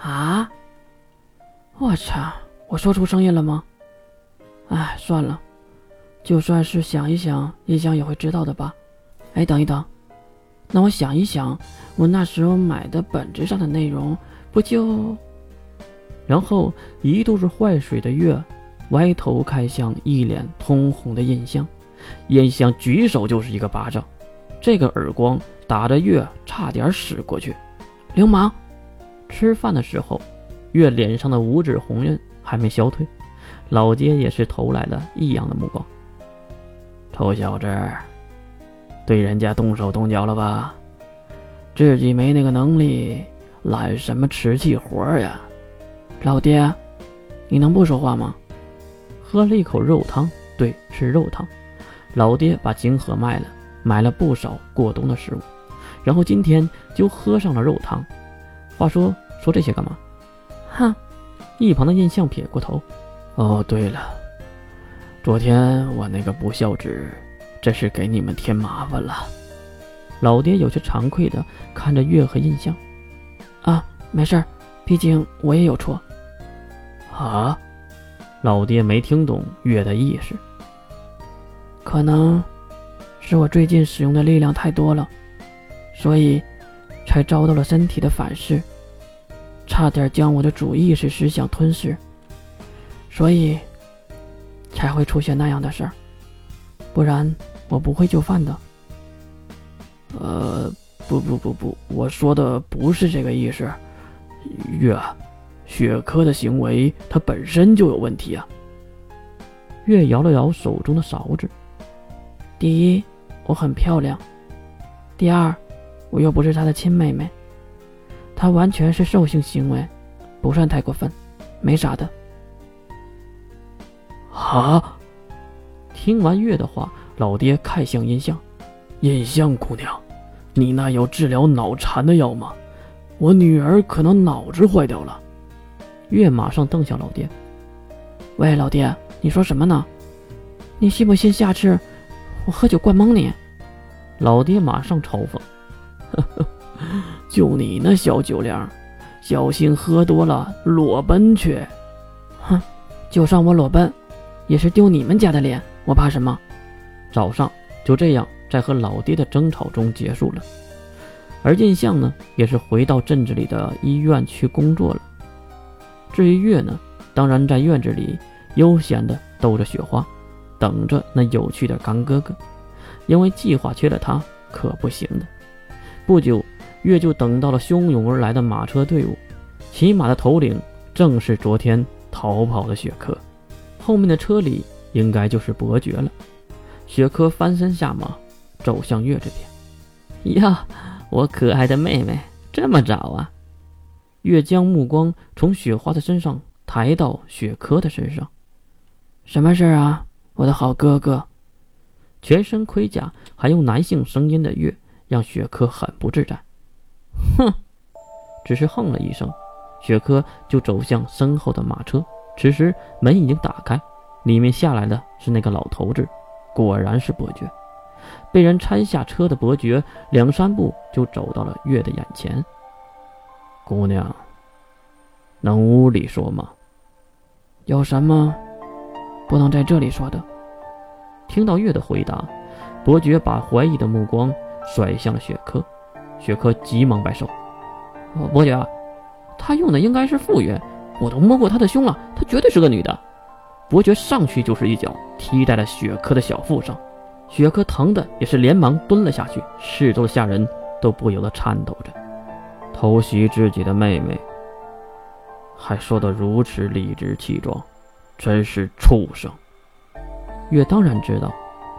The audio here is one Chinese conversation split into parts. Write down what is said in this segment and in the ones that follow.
啊！我操！我说出声音了吗？哎，算了，就算是想一想，印象也会知道的吧。哎，等一等，那我想一想，我那时候买的本子上的内容，不就……然后一肚子坏水的月，歪头看向一脸通红的印象，印象举手就是一个巴掌，这个耳光打的月差点使过去。流氓！吃饭的时候，月脸上的五指红晕。还没消退，老爹也是投来了异样的目光。臭小子，对人家动手动脚了吧？自己没那个能力，揽什么瓷器活呀？老爹，你能不说话吗？喝了一口肉汤，对，是肉汤。老爹把金盒卖了，买了不少过冬的食物，然后今天就喝上了肉汤。话说，说这些干嘛？哼。一旁的印象撇过头，哦，对了，昨天我那个不孝子，真是给你们添麻烦了。老爹有些惭愧的看着月和印象，啊，没事儿，毕竟我也有错。啊，老爹没听懂月的意思，可能是我最近使用的力量太多了，所以才遭到了身体的反噬。差点将我的主意识思想吞噬，所以才会出现那样的事儿，不然我不会就范的。呃，不不不不，我说的不是这个意思。月，雪珂的行为它本身就有问题啊。月摇了摇手中的勺子。第一，我很漂亮；第二，我又不是他的亲妹妹。他完全是兽性行为，不算太过分，没啥的。啊！听完月的话，老爹看向印象，印象姑娘，你那有治疗脑残的药吗？我女儿可能脑子坏掉了。月马上瞪向老爹：“喂，老爹，你说什么呢？你信不信下次我喝酒灌蒙你？”老爹马上嘲讽：“呵呵。”就你那小酒量，小心喝多了裸奔去！哼，就算我裸奔，也是丢你们家的脸，我怕什么？早上就这样在和老爹的争吵中结束了，而印象呢，也是回到镇子里的医院去工作了。至于月呢，当然在院子里悠闲的逗着雪花，等着那有趣的干哥哥，因为计划缺了他可不行的。不久。月就等到了汹涌而来的马车队伍，骑马的头领正是昨天逃跑的雪珂，后面的车里应该就是伯爵了。雪珂翻身下马，走向月这边。呀，我可爱的妹妹，这么早啊？月将目光从雪花的身上抬到雪珂的身上。什么事啊，我的好哥哥？全身盔甲还用男性声音的月，让雪珂很不自在。哼，只是哼了一声，雪珂就走向身后的马车。此时门已经打开，里面下来的是那个老头子，果然是伯爵。被人搀下车的伯爵，两三步就走到了月的眼前。姑娘，能屋里说吗？有什么不能在这里说的？听到月的回答，伯爵把怀疑的目光甩向了雪珂。雪珂急忙摆手：“伯爵，他用的应该是复原，我都摸过他的胸了，他绝对是个女的。”伯爵上去就是一脚踢在了雪珂的小腹上，雪珂疼的也是连忙蹲了下去，四周的下人都不由得颤抖着。偷袭自己的妹妹，还说得如此理直气壮，真是畜生！月当然知道，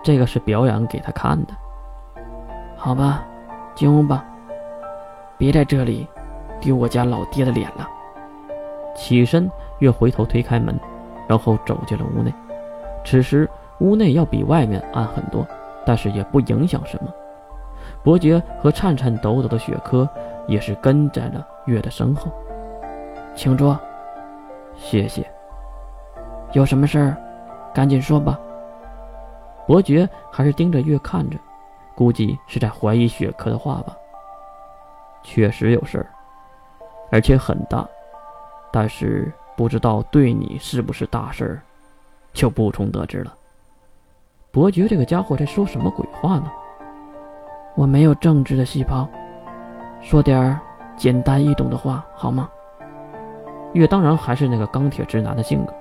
这个是表演给他看的。好吧。进屋吧，别在这里丢我家老爹的脸了。起身，月回头推开门，然后走进了屋内。此时屋内要比外面暗很多，但是也不影响什么。伯爵和颤颤抖抖的雪珂也是跟在了月的身后。请坐。谢谢。有什么事儿，赶紧说吧。伯爵还是盯着月看着。估计是在怀疑雪珂的话吧。确实有事儿，而且很大。但是不知道对你是不是大事儿，就不从得知了。伯爵这个家伙在说什么鬼话呢？我没有政治的细胞，说点儿简单易懂的话好吗？月当然还是那个钢铁直男的性格。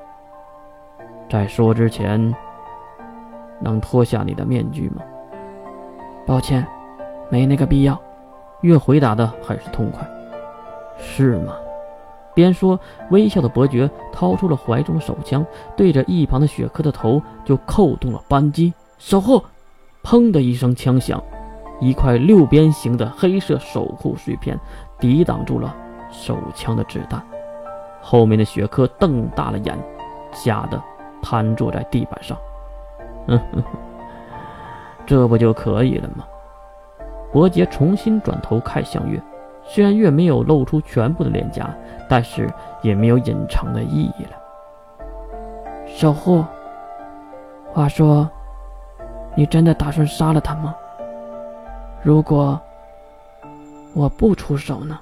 在说之前，能脱下你的面具吗？抱歉，没那个必要。月回答的很是痛快。是吗？边说，微笑的伯爵掏出了怀中的手枪，对着一旁的雪珂的头就扣动了扳机。守护！砰的一声枪响，一块六边形的黑色守护碎片抵挡住了手枪的子弹。后面的雪珂瞪大了眼，吓得瘫坐在地板上。嗯哼哼，这不就可以了吗？伯杰重新转头看向月。虽然月没有露出全部的脸颊，但是也没有隐藏的意义了。守护，话说，你真的打算杀了他吗？如果我不出手呢？